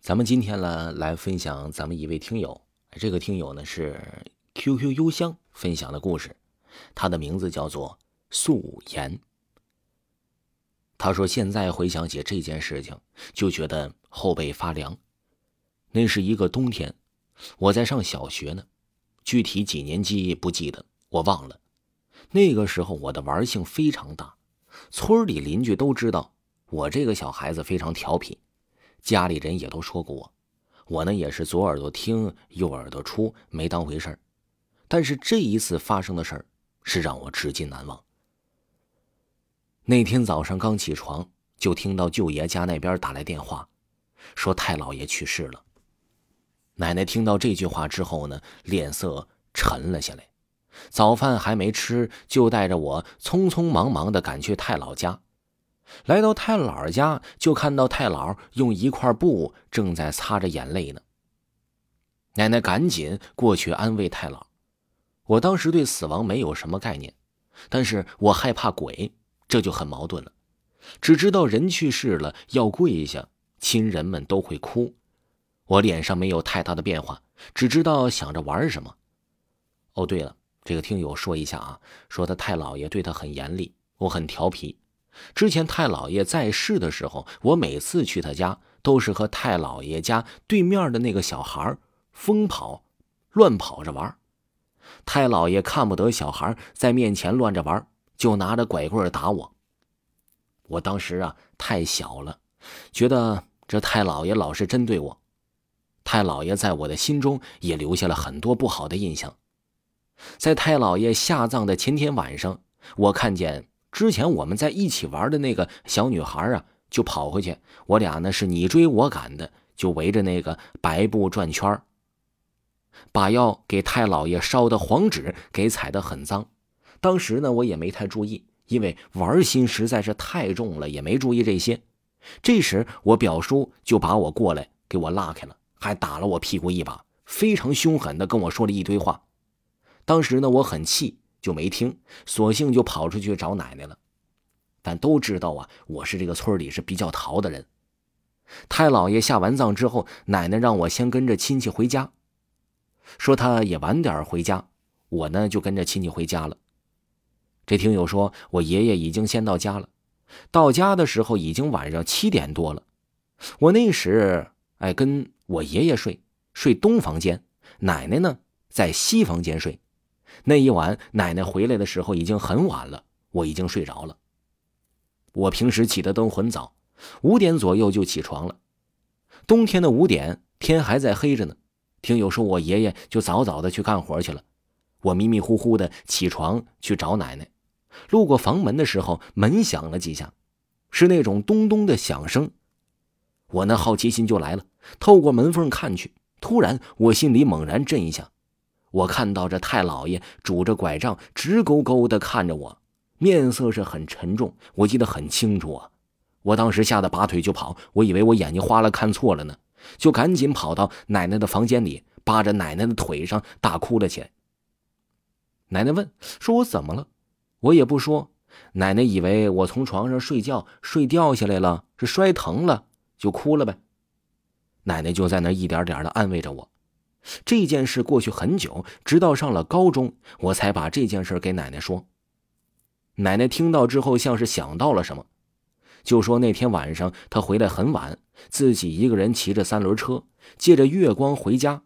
咱们今天呢，来分享咱们一位听友，这个听友呢是 QQ 邮箱分享的故事，他的名字叫做素颜。他说：“现在回想起这件事情，就觉得后背发凉。那是一个冬天，我在上小学呢，具体几年级不记得，我忘了。那个时候我的玩性非常大，村里邻居都知道我这个小孩子非常调皮。”家里人也都说过我，我呢也是左耳朵听右耳朵出，没当回事儿但是这一次发生的事儿是让我至今难忘。那天早上刚起床，就听到舅爷家那边打来电话，说太老爷去世了。奶奶听到这句话之后呢，脸色沉了下来，早饭还没吃，就带着我匆匆忙忙的赶去太老家。来到太姥家，就看到太姥用一块布正在擦着眼泪呢。奶奶赶紧过去安慰太姥。我当时对死亡没有什么概念，但是我害怕鬼，这就很矛盾了。只知道人去世了要跪下，亲人们都会哭。我脸上没有太大的变化，只知道想着玩什么。哦，对了，这个听友说一下啊，说他太姥爷对他很严厉，我很调皮。之前太老爷在世的时候，我每次去他家都是和太老爷家对面的那个小孩疯跑、乱跑着玩。太老爷看不得小孩在面前乱着玩，就拿着拐棍打我。我当时啊太小了，觉得这太老爷老是针对我。太老爷在我的心中也留下了很多不好的印象。在太老爷下葬的前天晚上，我看见。之前我们在一起玩的那个小女孩啊，就跑回去，我俩呢是你追我赶的，就围着那个白布转圈把要给太老爷烧的黄纸给踩得很脏。当时呢，我也没太注意，因为玩心实在是太重了，也没注意这些。这时，我表叔就把我过来给我拉开了，还打了我屁股一把，非常凶狠的跟我说了一堆话。当时呢，我很气。就没听，索性就跑出去找奶奶了。但都知道啊，我是这个村里是比较淘的人。太老爷下完葬之后，奶奶让我先跟着亲戚回家，说他也晚点回家。我呢就跟着亲戚回家了。这听友说我爷爷已经先到家了，到家的时候已经晚上七点多了。我那时哎跟我爷爷睡，睡东房间，奶奶呢在西房间睡。那一晚，奶奶回来的时候已经很晚了，我已经睡着了。我平时起的都很早，五点左右就起床了。冬天的五点，天还在黑着呢。听友说，我爷爷就早早的去干活去了。我迷迷糊糊的起床去找奶奶，路过房门的时候，门响了几下，是那种咚咚的响声。我那好奇心就来了，透过门缝看去，突然我心里猛然震一下。我看到这太老爷拄着拐杖，直勾勾的看着我，面色是很沉重。我记得很清楚啊！我当时吓得拔腿就跑，我以为我眼睛花了，看错了呢，就赶紧跑到奶奶的房间里，扒着奶奶的腿上大哭了起来。奶奶问：“说我怎么了？”我也不说。奶奶以为我从床上睡觉睡掉下来了，是摔疼了，就哭了呗。奶奶就在那一点点的安慰着我。这件事过去很久，直到上了高中，我才把这件事给奶奶说。奶奶听到之后，像是想到了什么，就说那天晚上她回来很晚，自己一个人骑着三轮车，借着月光回家，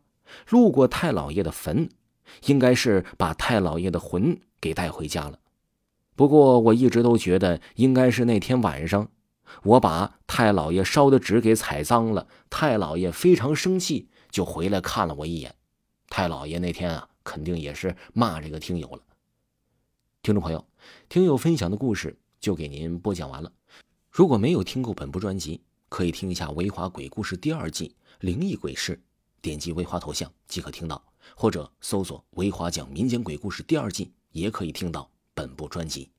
路过太老爷的坟，应该是把太老爷的魂给带回家了。不过我一直都觉得，应该是那天晚上，我把太老爷烧的纸给踩脏了，太老爷非常生气。就回来看了我一眼，太老爷那天啊，肯定也是骂这个听友了。听众朋友，听友分享的故事就给您播讲完了。如果没有听过本部专辑，可以听一下《维华鬼故事》第二季《灵异鬼事》，点击维华头像即可听到，或者搜索“维华讲民间鬼故事”第二季，也可以听到本部专辑。